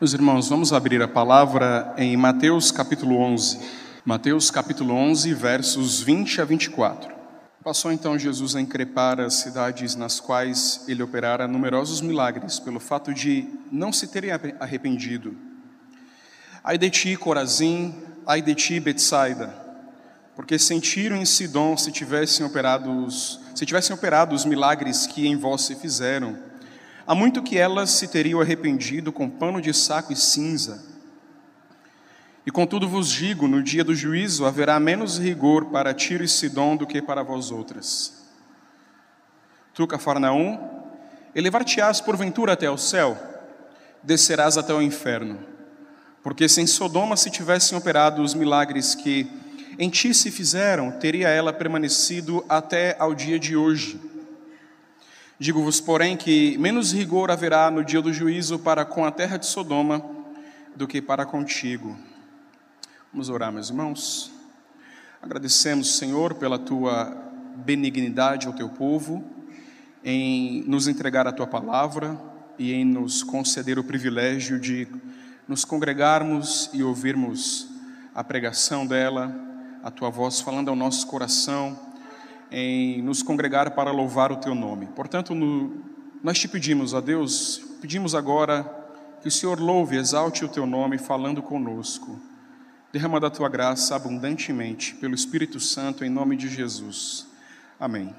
Meus irmãos, vamos abrir a palavra em Mateus capítulo 11. Mateus capítulo 11, versos 20 a 24. Passou então Jesus a increpar as cidades nas quais ele operara numerosos milagres, pelo fato de não se terem arrependido. Ai de ti, Corazim, ai de ti, Betsaida, porque sentiram em Sidom se tivessem operado se tivessem operado os milagres que em vós se fizeram Há muito que elas se teriam arrependido com pano de saco e cinza. E contudo vos digo: no dia do juízo haverá menos rigor para Tiro e Sidom do que para vós outras. Tu, Cafarnaum, elevar-te-ás porventura até o céu, descerás até o inferno. Porque se em Sodoma se tivessem operado os milagres que em ti se fizeram, teria ela permanecido até ao dia de hoje. Digo-vos, porém, que menos rigor haverá no dia do juízo para com a terra de Sodoma do que para contigo. Vamos orar, meus irmãos. Agradecemos, Senhor, pela tua benignidade ao teu povo, em nos entregar a tua palavra e em nos conceder o privilégio de nos congregarmos e ouvirmos a pregação dela, a tua voz falando ao nosso coração em nos congregar para louvar o teu nome. Portanto, no, nós te pedimos, a Deus, pedimos agora que o Senhor louve, exalte o teu nome falando conosco. Derrama da tua graça abundantemente pelo Espírito Santo em nome de Jesus. Amém.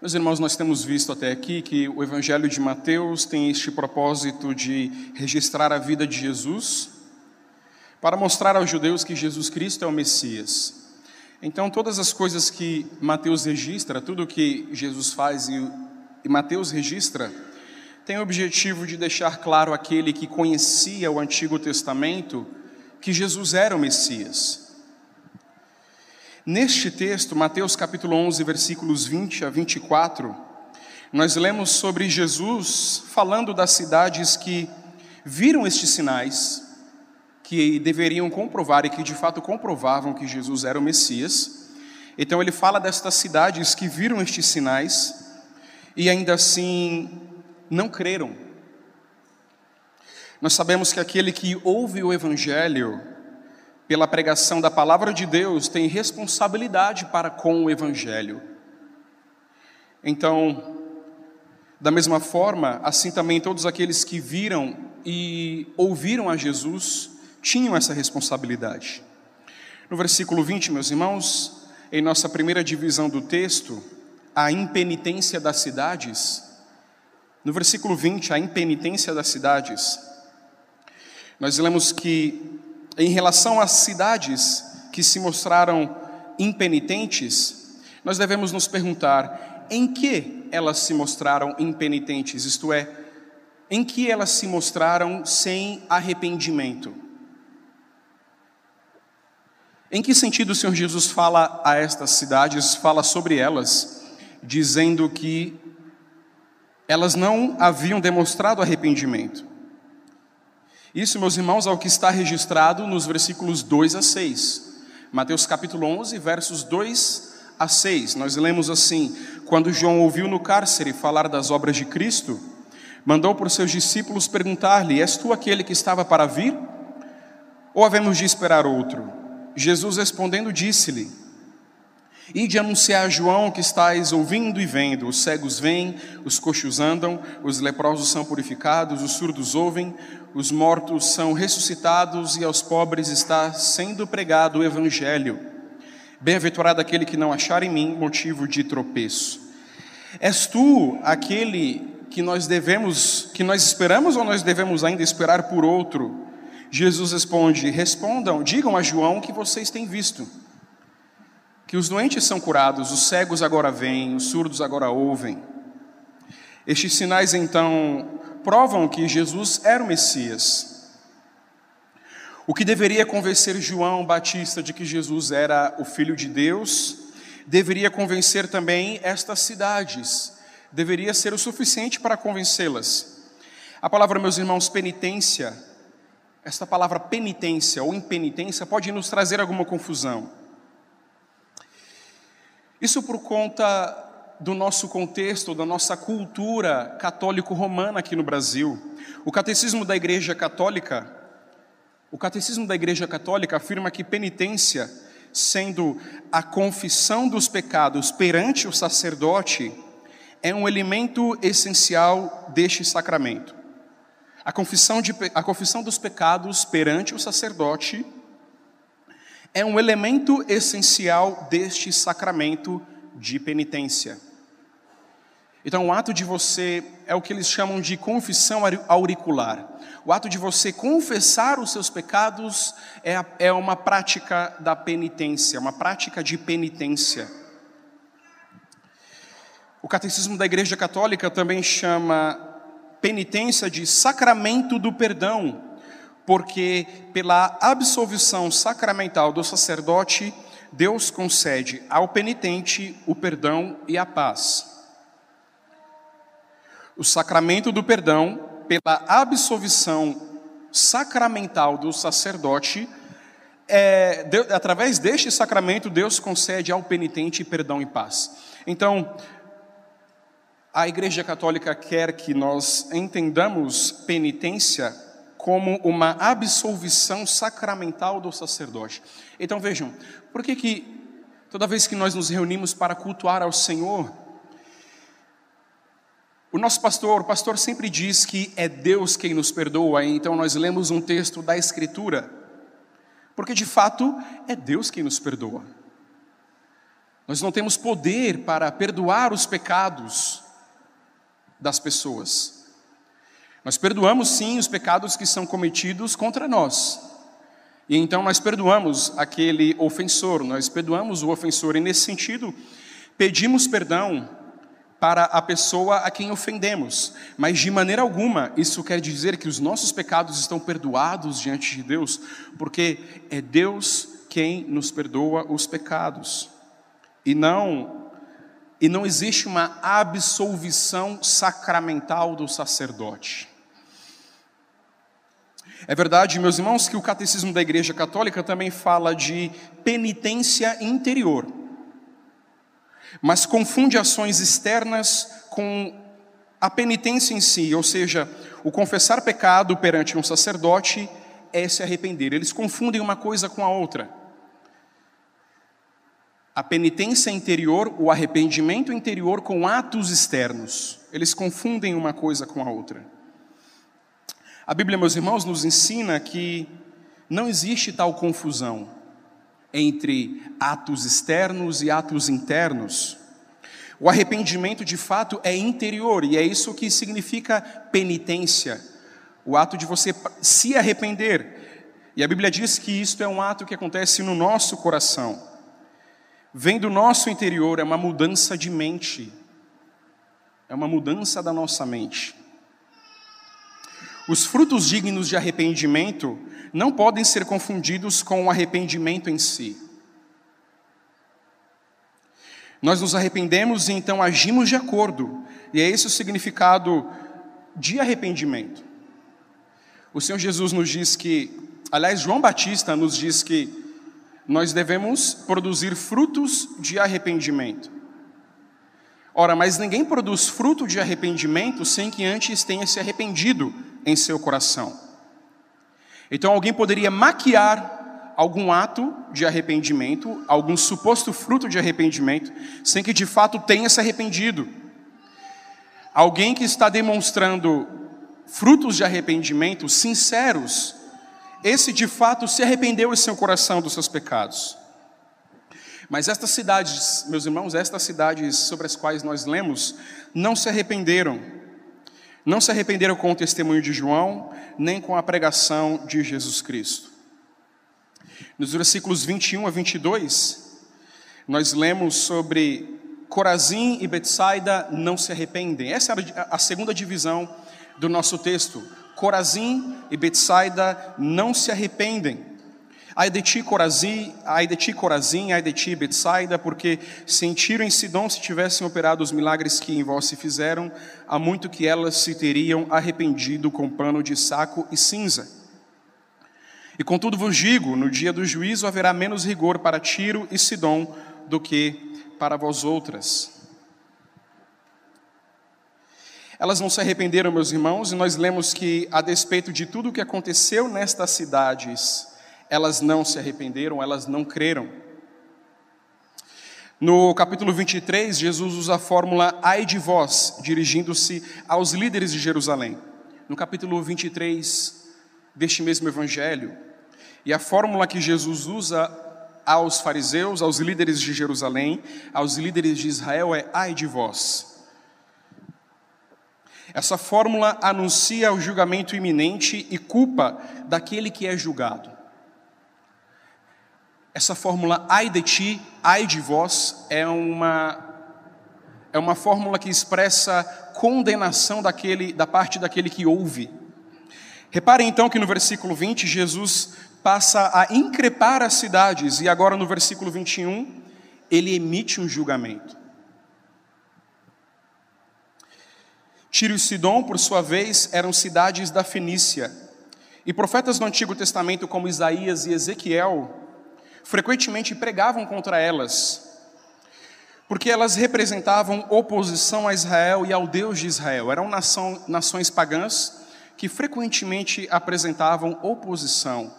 Meus irmãos, nós temos visto até aqui que o Evangelho de Mateus tem este propósito de registrar a vida de Jesus para mostrar aos judeus que Jesus Cristo é o Messias. Então, todas as coisas que Mateus registra, tudo que Jesus faz e, Mateus registra, tem o objetivo de deixar claro aquele que conhecia o Antigo Testamento que Jesus era o Messias. Neste texto, Mateus capítulo 11, versículos 20 a 24, nós lemos sobre Jesus falando das cidades que viram estes sinais que deveriam comprovar e que de fato comprovavam que Jesus era o Messias. Então ele fala destas cidades que viram estes sinais e ainda assim não creram. Nós sabemos que aquele que ouve o Evangelho pela pregação da palavra de Deus tem responsabilidade para com o Evangelho. Então, da mesma forma, assim também todos aqueles que viram e ouviram a Jesus tinham essa responsabilidade. No versículo 20, meus irmãos, em nossa primeira divisão do texto, a impenitência das cidades, no versículo 20, a impenitência das cidades, nós lemos que, em relação às cidades que se mostraram impenitentes, nós devemos nos perguntar em que elas se mostraram impenitentes, isto é, em que elas se mostraram sem arrependimento. Em que sentido o Senhor Jesus fala a estas cidades, fala sobre elas, dizendo que elas não haviam demonstrado arrependimento? Isso, meus irmãos, é o que está registrado nos versículos 2 a 6. Mateus capítulo 11, versos 2 a 6. Nós lemos assim: Quando João ouviu no cárcere falar das obras de Cristo, mandou por seus discípulos perguntar-lhe: És tu aquele que estava para vir? Ou havemos de esperar outro? Jesus respondendo disse-lhe: Ide anunciar a João que estáis ouvindo e vendo: os cegos vêm, os coxos andam, os leprosos são purificados, os surdos ouvem, os mortos são ressuscitados e aos pobres está sendo pregado o evangelho. Bem-aventurado aquele que não achar em mim motivo de tropeço. És tu aquele que nós devemos, que nós esperamos ou nós devemos ainda esperar por outro? Jesus responde: Respondam, digam a João que vocês têm visto. Que os doentes são curados, os cegos agora veem, os surdos agora ouvem. Estes sinais então provam que Jesus era o Messias. O que deveria convencer João Batista de que Jesus era o Filho de Deus, deveria convencer também estas cidades, deveria ser o suficiente para convencê-las. A palavra, meus irmãos, penitência, esta palavra penitência ou impenitência pode nos trazer alguma confusão. Isso por conta do nosso contexto, da nossa cultura católico-romana aqui no Brasil. O catecismo da Igreja Católica, o catecismo da Igreja Católica afirma que penitência, sendo a confissão dos pecados perante o sacerdote, é um elemento essencial deste sacramento. A confissão, de, a confissão dos pecados perante o sacerdote é um elemento essencial deste sacramento de penitência. Então, o ato de você é o que eles chamam de confissão auricular. O ato de você confessar os seus pecados é, é uma prática da penitência, uma prática de penitência. O Catecismo da Igreja Católica também chama penitência de sacramento do perdão, porque pela absolvição sacramental do sacerdote, Deus concede ao penitente o perdão e a paz. O sacramento do perdão, pela absolvição sacramental do sacerdote, é, Deus, através deste sacramento, Deus concede ao penitente perdão e paz. Então, a Igreja Católica quer que nós entendamos penitência como uma absolvição sacramental do sacerdote. Então vejam, por que que toda vez que nós nos reunimos para cultuar ao Senhor, o nosso pastor, o pastor sempre diz que é Deus quem nos perdoa, então nós lemos um texto da Escritura, porque de fato é Deus quem nos perdoa. Nós não temos poder para perdoar os pecados das pessoas. Nós perdoamos sim os pecados que são cometidos contra nós. E então nós perdoamos aquele ofensor, nós perdoamos o ofensor, e nesse sentido, pedimos perdão para a pessoa a quem ofendemos, mas de maneira alguma isso quer dizer que os nossos pecados estão perdoados diante de Deus, porque é Deus quem nos perdoa os pecados. E não e não existe uma absolvição sacramental do sacerdote. É verdade, meus irmãos, que o catecismo da Igreja Católica também fala de penitência interior mas confunde ações externas com a penitência em si, ou seja, o confessar pecado perante um sacerdote é se arrepender. Eles confundem uma coisa com a outra. A penitência interior, o arrependimento interior com atos externos. Eles confundem uma coisa com a outra. A Bíblia, meus irmãos, nos ensina que não existe tal confusão entre atos externos e atos internos. O arrependimento de fato é interior e é isso que significa penitência, o ato de você se arrepender. E a Bíblia diz que isto é um ato que acontece no nosso coração. Vem do nosso interior, é uma mudança de mente, é uma mudança da nossa mente. Os frutos dignos de arrependimento não podem ser confundidos com o arrependimento em si. Nós nos arrependemos e então agimos de acordo, e é esse o significado de arrependimento. O Senhor Jesus nos diz que, aliás, João Batista nos diz que nós devemos produzir frutos de arrependimento. Ora, mas ninguém produz fruto de arrependimento sem que antes tenha se arrependido em seu coração. Então alguém poderia maquiar algum ato de arrependimento, algum suposto fruto de arrependimento, sem que de fato tenha se arrependido. Alguém que está demonstrando frutos de arrependimento sinceros, esse de fato se arrependeu em seu coração dos seus pecados. Mas estas cidades, meus irmãos, estas cidades sobre as quais nós lemos, não se arrependeram não se arrependeram com o testemunho de João, nem com a pregação de Jesus Cristo. Nos versículos 21 a 22, nós lemos sobre Corazim e Betsaida não se arrependem. Essa é a segunda divisão do nosso texto. Corazim e Betsaida não se arrependem. Ai de ti, Corazim, ai de ti, Corazim, ai de ti, Betsaida, porque sentiram em Sidom se tivessem operado os milagres que em vós se fizeram, há muito que elas se teriam arrependido com pano de saco e cinza. E contudo vos digo, no dia do juízo haverá menos rigor para Tiro e Sidom do que para vós outras. Elas não se arrependeram, meus irmãos, e nós lemos que, a despeito de tudo o que aconteceu nestas cidades, elas não se arrependeram, elas não creram. No capítulo 23, Jesus usa a fórmula ai de vós, dirigindo-se aos líderes de Jerusalém. No capítulo 23 deste mesmo evangelho, e a fórmula que Jesus usa aos fariseus, aos líderes de Jerusalém, aos líderes de Israel é ai de vós. Essa fórmula anuncia o julgamento iminente e culpa daquele que é julgado. Essa fórmula ai de ti, ai de vós é uma é uma fórmula que expressa condenação daquele da parte daquele que ouve. Reparem então que no versículo 20 Jesus passa a increpar as cidades e agora no versículo 21 ele emite um julgamento. Tiro e Sidom, por sua vez, eram cidades da Fenícia. E profetas do Antigo Testamento como Isaías e Ezequiel frequentemente pregavam contra elas, porque elas representavam oposição a Israel e ao Deus de Israel. Eram nação, nações pagãs que frequentemente apresentavam oposição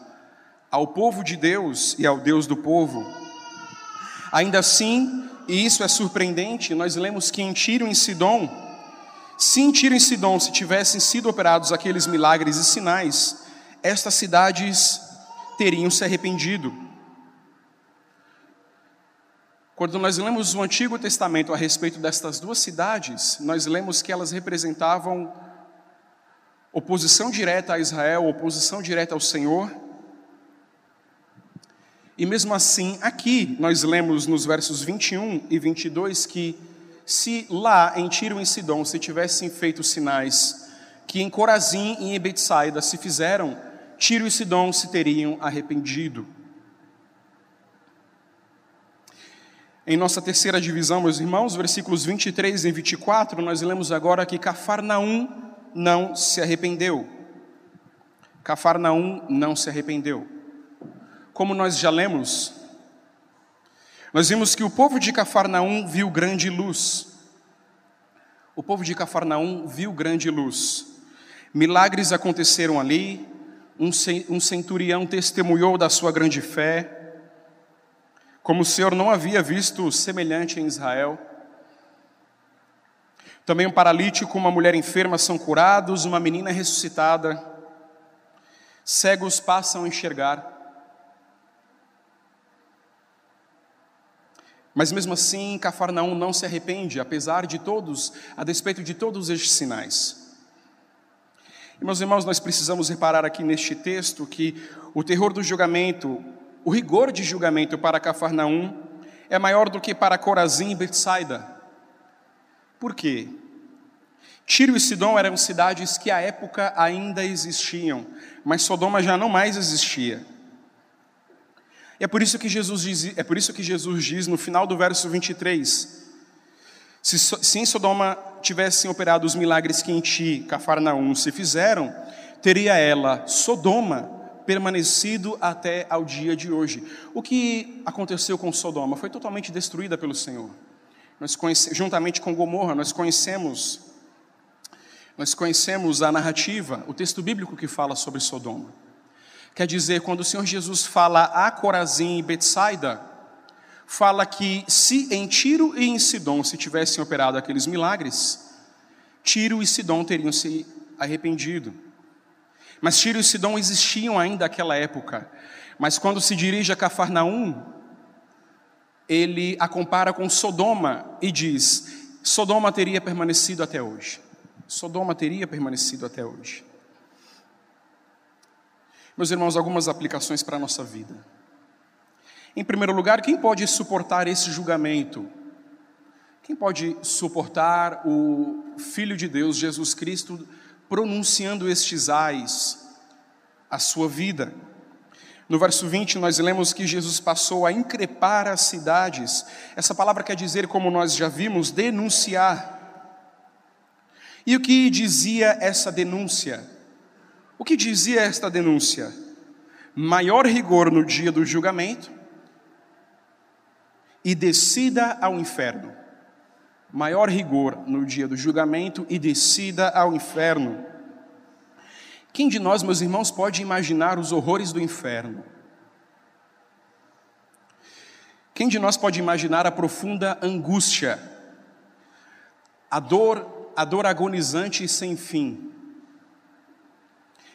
ao povo de Deus e ao Deus do povo. Ainda assim, e isso é surpreendente, nós lemos que em Tiro e em Sidom, se em Tiro e se tivessem sido operados aqueles milagres e sinais, estas cidades teriam se arrependido. Quando nós lemos o Antigo Testamento a respeito destas duas cidades, nós lemos que elas representavam oposição direta a Israel, oposição direta ao Senhor. E mesmo assim, aqui nós lemos nos versos 21 e 22 que se lá em Tiro e Sidom se tivessem feito sinais que em Corazim e em Betsaida se fizeram, Tiro e Sidom se teriam arrependido. Em nossa terceira divisão, meus irmãos, versículos 23 e 24, nós lemos agora que Cafarnaum não se arrependeu. Cafarnaum não se arrependeu. Como nós já lemos, nós vimos que o povo de Cafarnaum viu grande luz. O povo de Cafarnaum viu grande luz. Milagres aconteceram ali, um centurião testemunhou da sua grande fé, como o Senhor não havia visto semelhante em Israel. Também um paralítico, uma mulher enferma são curados, uma menina ressuscitada. Cegos passam a enxergar. Mas mesmo assim, Cafarnaum não se arrepende, apesar de todos, a despeito de todos estes sinais. E, meus irmãos, nós precisamos reparar aqui neste texto que o terror do julgamento o rigor de julgamento para Cafarnaum é maior do que para Corazim e Betsaida. Por quê? Tiro e Sidom eram cidades que à época ainda existiam, mas Sodoma já não mais existia. E é por isso que Jesus diz, é por isso que Jesus diz no final do verso 23: se, se em Sodoma tivessem operado os milagres que em ti, Cafarnaum, se fizeram, teria ela, Sodoma, permanecido até ao dia de hoje. O que aconteceu com Sodoma foi totalmente destruída pelo Senhor. Nós conhecemos, juntamente com Gomorra, nós conhecemos nós conhecemos a narrativa, o texto bíblico que fala sobre Sodoma. Quer dizer, quando o Senhor Jesus fala a Corazim e Betsaida, fala que se em Tiro e em Sidom se tivessem operado aqueles milagres, Tiro e Sidom teriam se arrependido. Mas Tiro e Sidom existiam ainda naquela época. Mas quando se dirige a Cafarnaum, ele a compara com Sodoma e diz: Sodoma teria permanecido até hoje. Sodoma teria permanecido até hoje. Meus irmãos, algumas aplicações para a nossa vida. Em primeiro lugar, quem pode suportar esse julgamento? Quem pode suportar o Filho de Deus, Jesus Cristo, pronunciando estes ais à sua vida. No verso 20, nós lemos que Jesus passou a increpar as cidades. Essa palavra quer dizer, como nós já vimos, denunciar. E o que dizia essa denúncia? O que dizia esta denúncia? Maior rigor no dia do julgamento e descida ao inferno. maior rigor no dia do julgamento e descida ao inferno. Quem de nós, meus irmãos, pode imaginar os horrores do inferno? Quem de nós pode imaginar a profunda angústia, a dor, a dor agonizante e sem fim?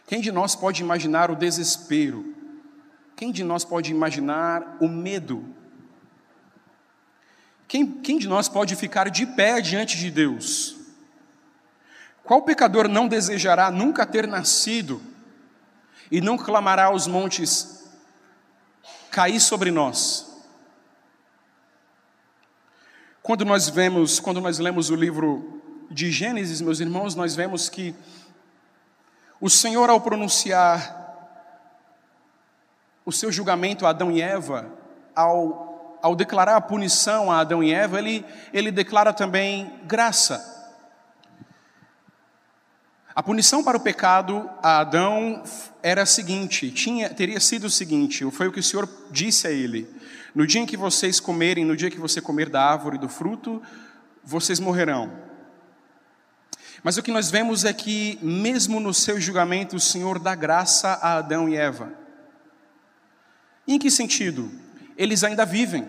Quem de nós pode imaginar o desespero? Quem de nós pode imaginar o medo? Quem, quem de nós pode ficar de pé diante de Deus? Qual pecador não desejará nunca ter nascido e não clamará aos montes, cair sobre nós? Quando nós vemos, quando nós lemos o livro de Gênesis, meus irmãos, nós vemos que o Senhor, ao pronunciar o seu julgamento a Adão e Eva, ao, ao declarar a punição a Adão e Eva, ele, ele declara também graça. A punição para o pecado a Adão era a seguinte, tinha, teria sido o seguinte, foi o que o Senhor disse a ele: No dia em que vocês comerem, no dia que você comer da árvore do fruto, vocês morrerão. Mas o que nós vemos é que, mesmo no seu julgamento, o Senhor dá graça a Adão e Eva. Em que sentido? Eles ainda vivem.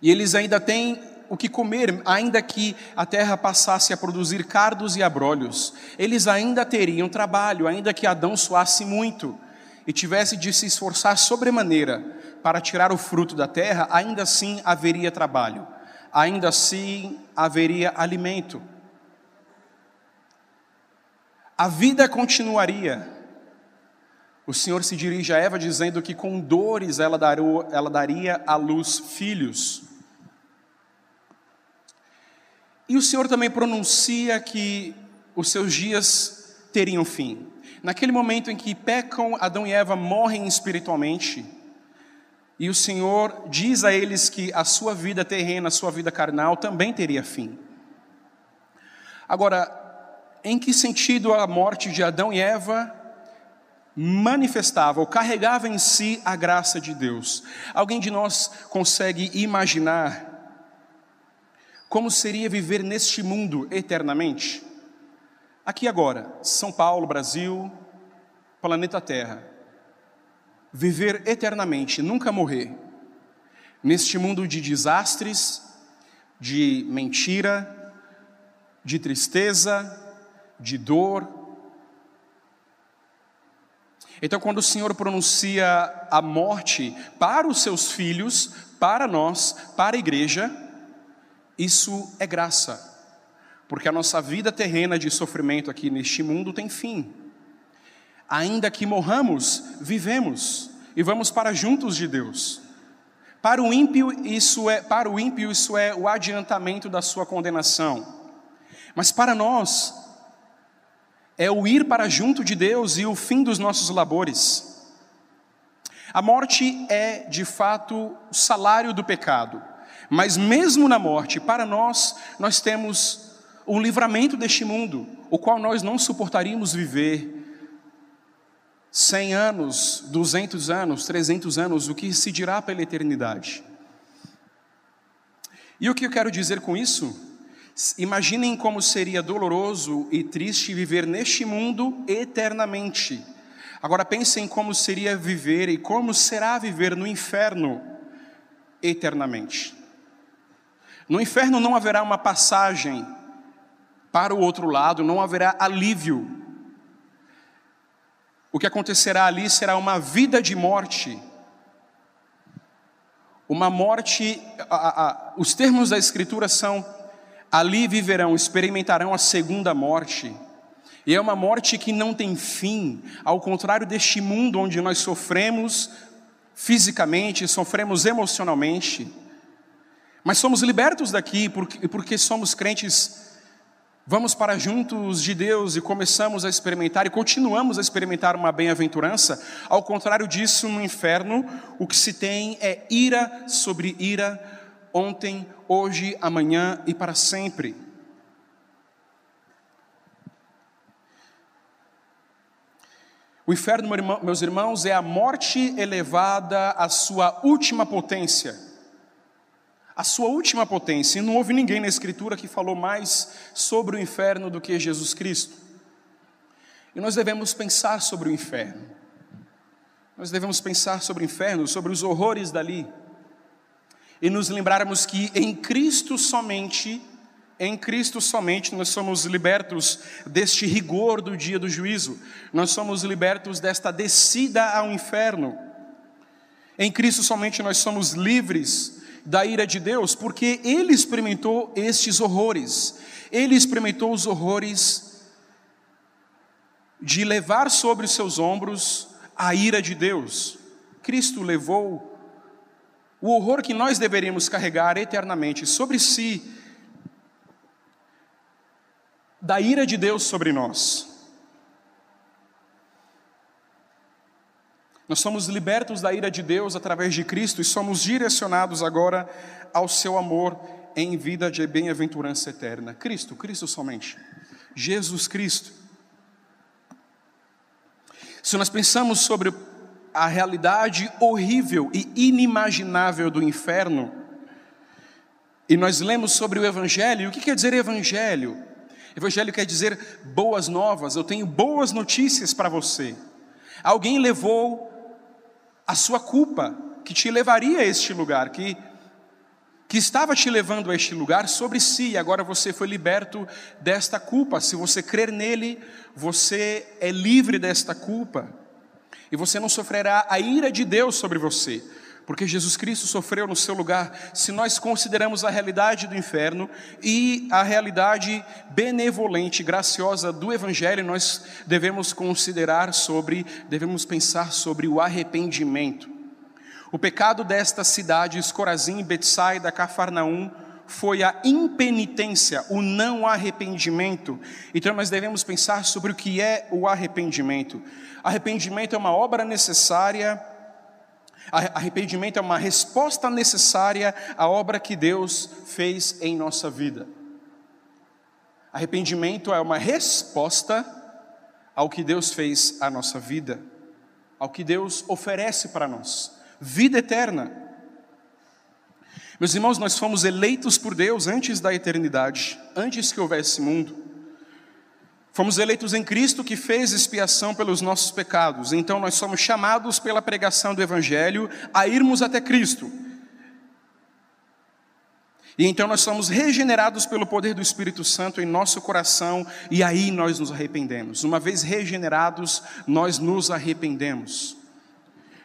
E eles ainda têm o que comer, ainda que a terra passasse a produzir cardos e abrolhos. Eles ainda teriam trabalho, ainda que Adão suasse muito e tivesse de se esforçar sobremaneira para tirar o fruto da terra, ainda assim haveria trabalho, ainda assim haveria alimento. A vida continuaria. O Senhor se dirige a Eva dizendo que com dores ela, darou, ela daria à luz filhos. E o Senhor também pronuncia que os seus dias teriam fim. Naquele momento em que pecam, Adão e Eva morrem espiritualmente, e o Senhor diz a eles que a sua vida terrena, a sua vida carnal também teria fim. Agora, em que sentido a morte de Adão e Eva manifestava ou carregava em si a graça de Deus? Alguém de nós consegue imaginar como seria viver neste mundo eternamente? Aqui agora, São Paulo, Brasil, planeta Terra. Viver eternamente, nunca morrer. Neste mundo de desastres, de mentira, de tristeza, de dor. Então, quando o Senhor pronuncia a morte para os seus filhos, para nós, para a igreja, isso é graça, porque a nossa vida terrena de sofrimento aqui neste mundo tem fim. Ainda que morramos, vivemos e vamos para juntos de Deus. Para o ímpio isso é, para o ímpio isso é o adiantamento da sua condenação. Mas para nós é o ir para junto de Deus e o fim dos nossos labores. A morte é, de fato, o salário do pecado. Mas mesmo na morte, para nós, nós temos um livramento deste mundo, o qual nós não suportaríamos viver 100 anos, 200 anos, 300 anos, o que se dirá pela eternidade. E o que eu quero dizer com isso? Imaginem como seria doloroso e triste viver neste mundo eternamente. Agora pensem como seria viver e como será viver no inferno eternamente. No inferno não haverá uma passagem para o outro lado, não haverá alívio. O que acontecerá ali será uma vida de morte. Uma morte, a, a, os termos da Escritura são ali viverão, experimentarão a segunda morte. E é uma morte que não tem fim, ao contrário deste mundo onde nós sofremos fisicamente, sofremos emocionalmente. Mas somos libertos daqui porque, porque somos crentes. Vamos para juntos de Deus e começamos a experimentar e continuamos a experimentar uma bem-aventurança. Ao contrário disso, no inferno, o que se tem é ira sobre ira, ontem, hoje, amanhã e para sempre. O inferno, meus irmãos, é a morte elevada à sua última potência, a sua última potência. E não houve ninguém na Escritura que falou mais sobre o inferno do que Jesus Cristo. E nós devemos pensar sobre o inferno. Nós devemos pensar sobre o inferno, sobre os horrores dali. E nos lembrarmos que em Cristo somente, em Cristo somente nós somos libertos deste rigor do dia do juízo. Nós somos libertos desta descida ao inferno. Em Cristo somente nós somos livres da ira de Deus, porque ele experimentou estes horrores. Ele experimentou os horrores de levar sobre os seus ombros a ira de Deus. Cristo levou o horror que nós deveríamos carregar eternamente sobre si, da ira de Deus sobre nós. Nós somos libertos da ira de Deus através de Cristo e somos direcionados agora ao seu amor em vida de bem-aventurança eterna. Cristo, Cristo somente. Jesus Cristo. Se nós pensamos sobre a realidade horrível e inimaginável do inferno, e nós lemos sobre o Evangelho, o que quer dizer Evangelho? Evangelho quer dizer boas novas, eu tenho boas notícias para você. Alguém levou a sua culpa que te levaria a este lugar, que, que estava te levando a este lugar sobre si, e agora você foi liberto desta culpa. Se você crer nele, você é livre desta culpa, e você não sofrerá a ira de Deus sobre você porque Jesus Cristo sofreu no seu lugar, se nós consideramos a realidade do inferno e a realidade benevolente, graciosa do Evangelho, nós devemos considerar sobre, devemos pensar sobre o arrependimento. O pecado destas cidades, Corazim, Betsaida, Cafarnaum, foi a impenitência, o não arrependimento. Então nós devemos pensar sobre o que é o arrependimento. Arrependimento é uma obra necessária Arrependimento é uma resposta necessária à obra que Deus fez em nossa vida. Arrependimento é uma resposta ao que Deus fez à nossa vida, ao que Deus oferece para nós, vida eterna. Meus irmãos, nós fomos eleitos por Deus antes da eternidade, antes que houvesse mundo. Fomos eleitos em Cristo que fez expiação pelos nossos pecados. Então nós somos chamados pela pregação do Evangelho a irmos até Cristo. E então nós somos regenerados pelo poder do Espírito Santo em nosso coração e aí nós nos arrependemos. Uma vez regenerados, nós nos arrependemos.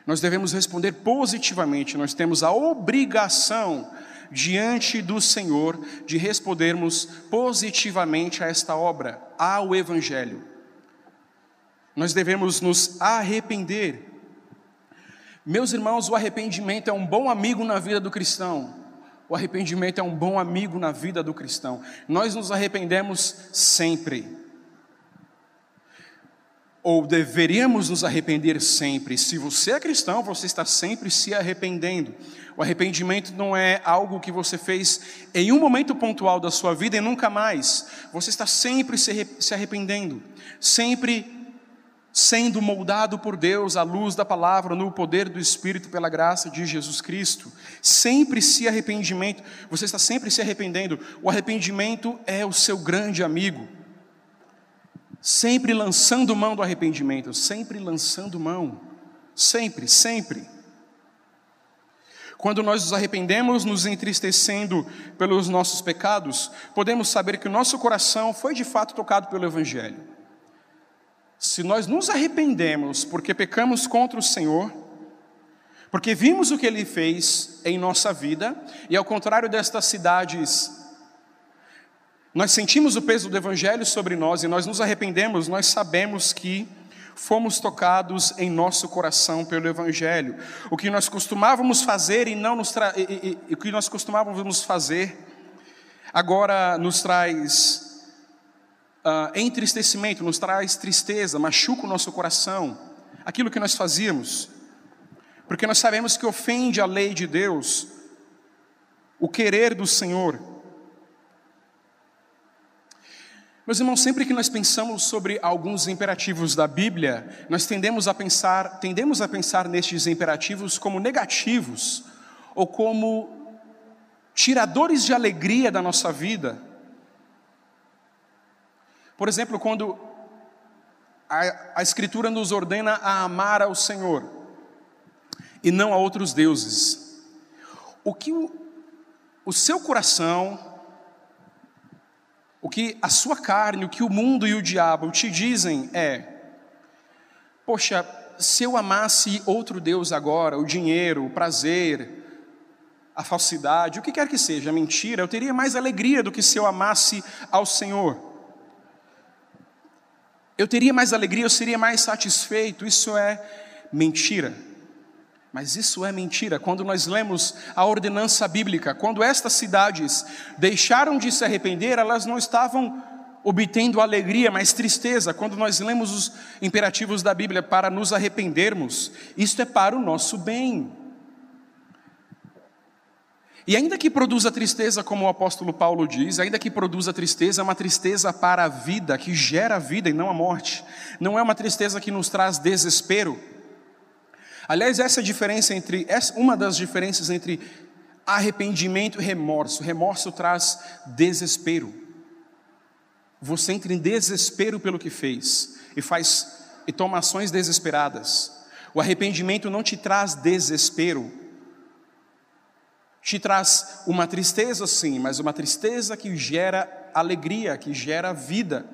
Nós devemos responder positivamente, nós temos a obrigação diante do Senhor de respondermos positivamente a esta obra, ao Evangelho. Nós devemos nos arrepender. Meus irmãos, o arrependimento é um bom amigo na vida do cristão. O arrependimento é um bom amigo na vida do cristão. Nós nos arrependemos sempre ou deveríamos nos arrepender sempre. Se você é cristão, você está sempre se arrependendo. O arrependimento não é algo que você fez em um momento pontual da sua vida e nunca mais. Você está sempre se arrependendo, sempre sendo moldado por Deus à luz da palavra, no poder do Espírito, pela graça de Jesus Cristo. Sempre se arrependimento, você está sempre se arrependendo. O arrependimento é o seu grande amigo sempre lançando mão do arrependimento, sempre lançando mão, sempre, sempre. Quando nós nos arrependemos, nos entristecendo pelos nossos pecados, podemos saber que o nosso coração foi de fato tocado pelo Evangelho. Se nós nos arrependemos porque pecamos contra o Senhor, porque vimos o que Ele fez em nossa vida, e ao contrário destas cidades nós sentimos o peso do Evangelho sobre nós e nós nos arrependemos, nós sabemos que fomos tocados em nosso coração pelo Evangelho. O que nós costumávamos fazer e não nos tra... o que nós costumávamos fazer agora nos traz uh, entristecimento, nos traz tristeza, machuca o nosso coração. Aquilo que nós fazíamos, porque nós sabemos que ofende a lei de Deus, o querer do Senhor. Meus irmãos, sempre que nós pensamos sobre alguns imperativos da Bíblia, nós tendemos a pensar, tendemos a pensar nestes imperativos como negativos ou como tiradores de alegria da nossa vida. Por exemplo, quando a, a Escritura nos ordena a amar ao Senhor e não a outros deuses, o que o, o seu coração, o que a sua carne, o que o mundo e o diabo te dizem é: poxa, se eu amasse outro Deus agora, o dinheiro, o prazer, a falsidade, o que quer que seja, a mentira, eu teria mais alegria do que se eu amasse ao Senhor. Eu teria mais alegria, eu seria mais satisfeito. Isso é mentira. Mas isso é mentira. Quando nós lemos a ordenança bíblica, quando estas cidades deixaram de se arrepender, elas não estavam obtendo alegria, mas tristeza. Quando nós lemos os imperativos da Bíblia para nos arrependermos, isto é para o nosso bem. E ainda que produza tristeza, como o apóstolo Paulo diz, ainda que produza tristeza, é uma tristeza para a vida, que gera a vida e não a morte. Não é uma tristeza que nos traz desespero. Aliás, essa é diferença entre, uma das diferenças entre arrependimento e remorso. Remorso traz desespero. Você entra em desespero pelo que fez e faz e toma ações desesperadas. O arrependimento não te traz desespero, te traz uma tristeza sim, mas uma tristeza que gera alegria, que gera vida.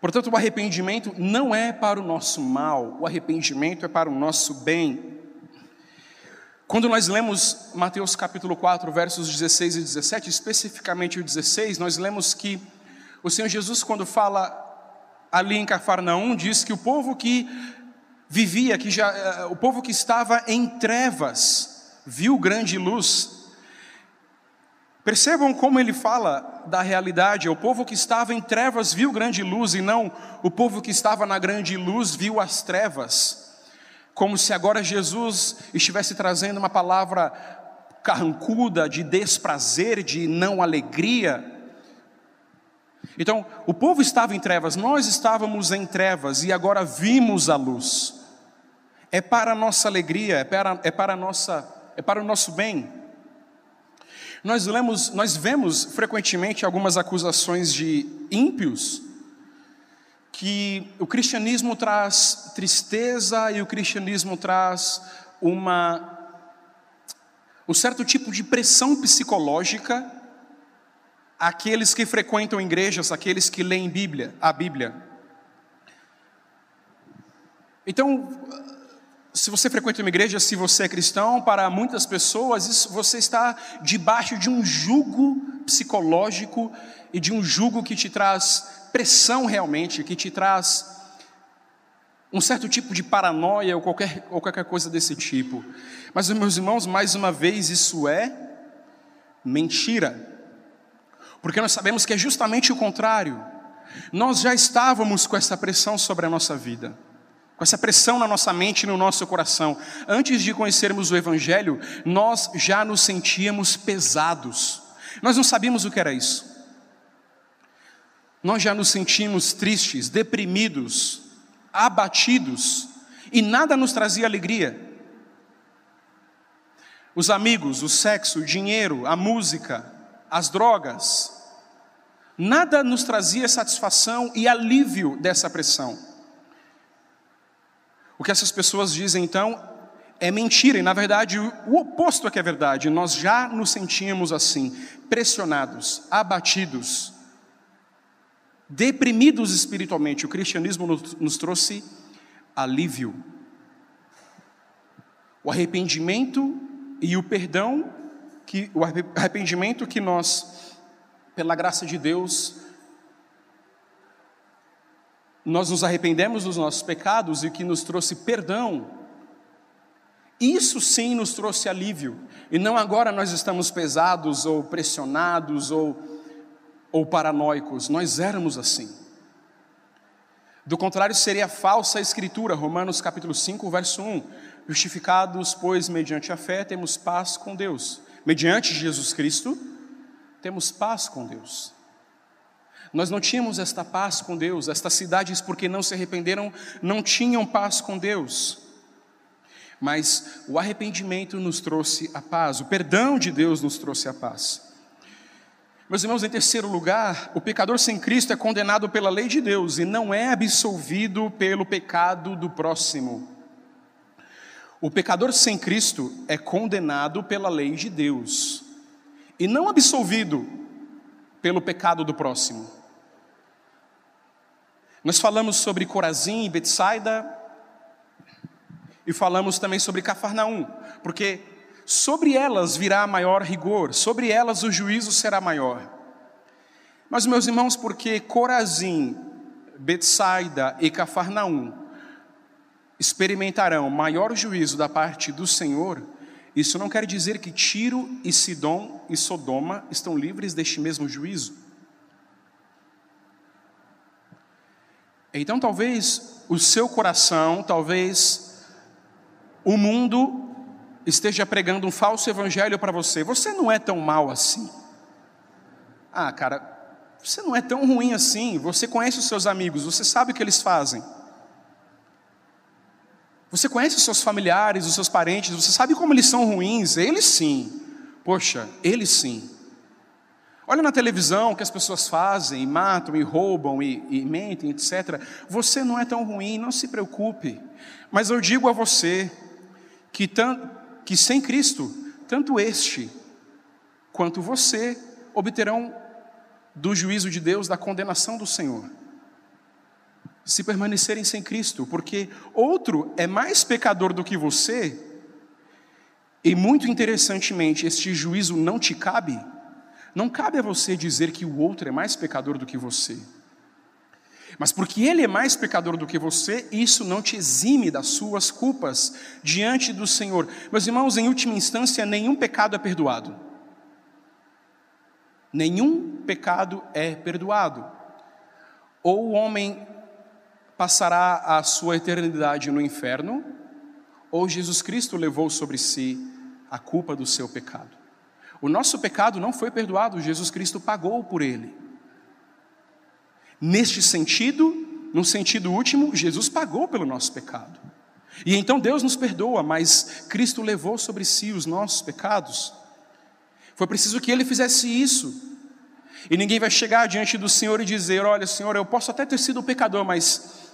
Portanto, o arrependimento não é para o nosso mal, o arrependimento é para o nosso bem. Quando nós lemos Mateus capítulo 4, versos 16 e 17, especificamente o 16, nós lemos que o Senhor Jesus, quando fala ali em Cafarnaum, diz que o povo que vivia, que já, eh, o povo que estava em trevas, viu grande luz. Percebam como ele fala da realidade, o povo que estava em trevas viu grande luz e não o povo que estava na grande luz viu as trevas. Como se agora Jesus estivesse trazendo uma palavra carrancuda de desprazer, de não alegria. Então, o povo estava em trevas, nós estávamos em trevas e agora vimos a luz é para a nossa alegria, é para, é para, nossa, é para o nosso bem. Nós, lemos, nós vemos frequentemente algumas acusações de ímpios, que o cristianismo traz tristeza e o cristianismo traz uma um certo tipo de pressão psicológica àqueles que frequentam igrejas, àqueles que leem Bíblia, a Bíblia. Então, se você frequenta uma igreja, se você é cristão, para muitas pessoas, isso, você está debaixo de um jugo psicológico e de um jugo que te traz pressão realmente, que te traz um certo tipo de paranoia ou qualquer, ou qualquer coisa desse tipo. Mas, meus irmãos, mais uma vez, isso é mentira. Porque nós sabemos que é justamente o contrário. Nós já estávamos com essa pressão sobre a nossa vida com essa pressão na nossa mente e no nosso coração. Antes de conhecermos o Evangelho, nós já nos sentíamos pesados, nós não sabíamos o que era isso. Nós já nos sentimos tristes, deprimidos, abatidos, e nada nos trazia alegria. Os amigos, o sexo, o dinheiro, a música, as drogas, nada nos trazia satisfação e alívio dessa pressão. O que essas pessoas dizem então é mentira, e na verdade o oposto é que é verdade. Nós já nos sentíamos assim, pressionados, abatidos, deprimidos espiritualmente. O cristianismo nos trouxe alívio. O arrependimento e o perdão, que, o arrependimento que nós, pela graça de Deus, nós nos arrependemos dos nossos pecados e que nos trouxe perdão, isso sim nos trouxe alívio, e não agora nós estamos pesados ou pressionados ou, ou paranoicos, nós éramos assim. Do contrário, seria falsa a escritura, Romanos capítulo 5, verso 1. Justificados, pois, mediante a fé, temos paz com Deus. Mediante Jesus Cristo, temos paz com Deus. Nós não tínhamos esta paz com Deus, estas cidades, porque não se arrependeram, não tinham paz com Deus. Mas o arrependimento nos trouxe a paz, o perdão de Deus nos trouxe a paz. Meus irmãos, em terceiro lugar, o pecador sem Cristo é condenado pela lei de Deus e não é absolvido pelo pecado do próximo. O pecador sem Cristo é condenado pela lei de Deus e não absolvido pelo pecado do próximo. Nós falamos sobre Corazim e Betsaida e falamos também sobre Cafarnaum, porque sobre elas virá maior rigor, sobre elas o juízo será maior. Mas meus irmãos, porque Corazim, Betsaida e Cafarnaum experimentarão maior juízo da parte do Senhor, isso não quer dizer que Tiro e Sidom e Sodoma estão livres deste mesmo juízo. Então, talvez o seu coração, talvez o mundo esteja pregando um falso evangelho para você. Você não é tão mal assim. Ah, cara, você não é tão ruim assim. Você conhece os seus amigos, você sabe o que eles fazem. Você conhece os seus familiares, os seus parentes, você sabe como eles são ruins? Eles sim. Poxa, eles sim. Olha na televisão o que as pessoas fazem, e matam, e roubam, e, e mentem, etc. Você não é tão ruim, não se preocupe. Mas eu digo a você que, tam, que sem Cristo, tanto este quanto você obterão do juízo de Deus, da condenação do Senhor se permanecerem sem Cristo, porque outro é mais pecador do que você, e muito interessantemente, este juízo não te cabe. Não cabe a você dizer que o outro é mais pecador do que você. Mas porque ele é mais pecador do que você, isso não te exime das suas culpas diante do Senhor. Meus irmãos, em última instância, nenhum pecado é perdoado. Nenhum pecado é perdoado. Ou o homem passará a sua eternidade no inferno, ou Jesus Cristo levou sobre si a culpa do seu pecado. O nosso pecado não foi perdoado, Jesus Cristo pagou por ele. Neste sentido, no sentido último, Jesus pagou pelo nosso pecado. E então Deus nos perdoa, mas Cristo levou sobre si os nossos pecados. Foi preciso que ele fizesse isso. E ninguém vai chegar diante do Senhor e dizer: Olha, Senhor, eu posso até ter sido pecador, mas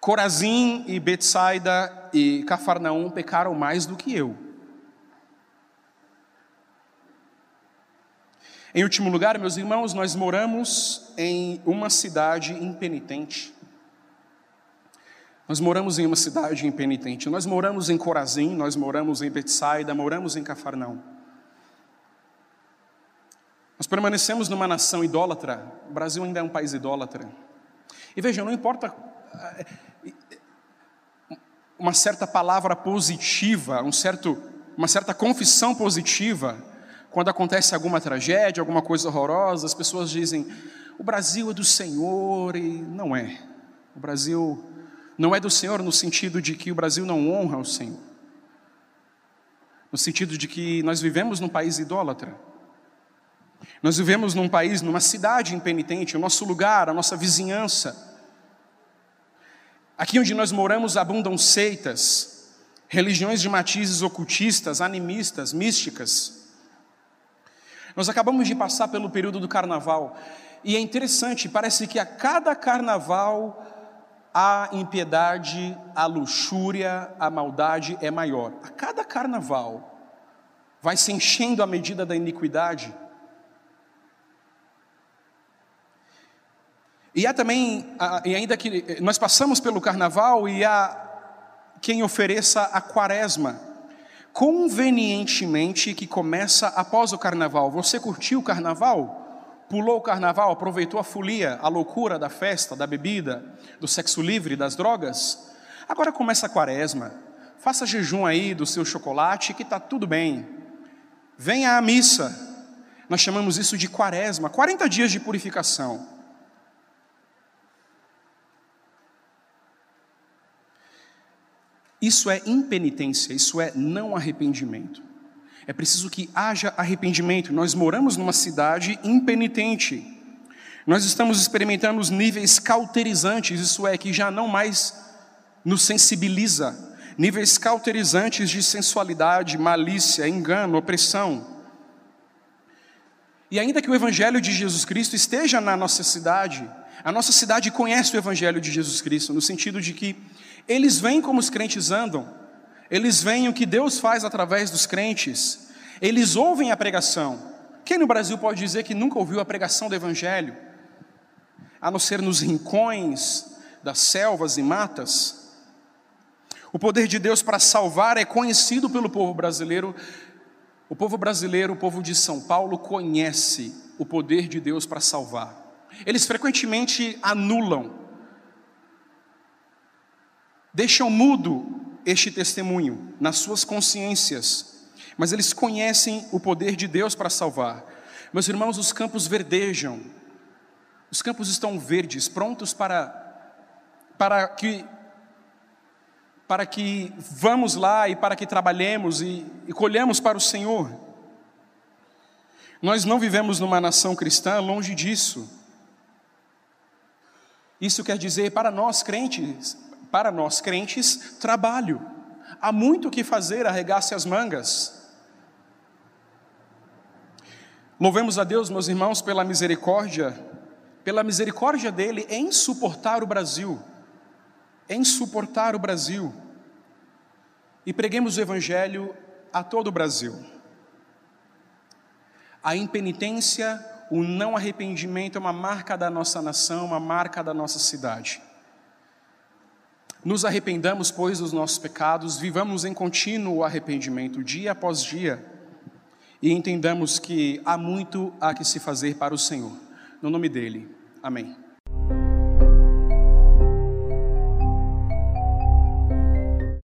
Corazim e Betsaida e Cafarnaum pecaram mais do que eu. Em último lugar, meus irmãos, nós moramos em uma cidade impenitente. Nós moramos em uma cidade impenitente. Nós moramos em Corazim, nós moramos em Betsaida, moramos em Cafarnaum. Nós permanecemos numa nação idólatra. O Brasil ainda é um país idólatra. E vejam, não importa uma certa palavra positiva, um certo, uma certa confissão positiva, quando acontece alguma tragédia, alguma coisa horrorosa, as pessoas dizem: o Brasil é do Senhor, e não é. O Brasil não é do Senhor no sentido de que o Brasil não honra o Senhor, no sentido de que nós vivemos num país idólatra. Nós vivemos num país, numa cidade impenitente, o nosso lugar, a nossa vizinhança Aqui onde nós moramos abundam seitas, religiões de matizes ocultistas, animistas, místicas. Nós acabamos de passar pelo período do carnaval e é interessante, parece que a cada carnaval a impiedade, a luxúria, a maldade é maior. A cada carnaval vai se enchendo a medida da iniquidade. E há também, e ainda que nós passamos pelo carnaval e há quem ofereça a quaresma, convenientemente que começa após o carnaval. Você curtiu o carnaval? Pulou o carnaval, aproveitou a folia, a loucura da festa, da bebida, do sexo livre, das drogas? Agora começa a quaresma. Faça jejum aí do seu chocolate que está tudo bem. Venha à missa. Nós chamamos isso de quaresma, 40 dias de purificação. Isso é impenitência, isso é não arrependimento. É preciso que haja arrependimento. Nós moramos numa cidade impenitente. Nós estamos experimentando os níveis cauterizantes, isso é, que já não mais nos sensibiliza, níveis cauterizantes de sensualidade, malícia, engano, opressão. E ainda que o Evangelho de Jesus Cristo esteja na nossa cidade, a nossa cidade conhece o Evangelho de Jesus Cristo, no sentido de que eles veem como os crentes andam, eles veem o que Deus faz através dos crentes, eles ouvem a pregação. Quem no Brasil pode dizer que nunca ouviu a pregação do Evangelho? A não ser nos rincões das selvas e matas? O poder de Deus para salvar é conhecido pelo povo brasileiro. O povo brasileiro, o povo de São Paulo, conhece o poder de Deus para salvar. Eles frequentemente anulam, deixam mudo este testemunho nas suas consciências, mas eles conhecem o poder de Deus para salvar. Meus irmãos, os campos verdejam, os campos estão verdes, prontos para, para que para que vamos lá e para que trabalhemos e, e colhemos para o Senhor. Nós não vivemos numa nação cristã longe disso. Isso quer dizer para nós crentes, para nós crentes, trabalho. Há muito o que fazer, arregace as mangas. Louvemos a Deus, meus irmãos, pela misericórdia, pela misericórdia dele em suportar o Brasil em suportar o Brasil e preguemos o Evangelho a todo o Brasil. A impenitência, o não arrependimento é uma marca da nossa nação, uma marca da nossa cidade. Nos arrependamos, pois, dos nossos pecados, vivamos em contínuo arrependimento, dia após dia, e entendamos que há muito a que se fazer para o Senhor. No nome dele, amém.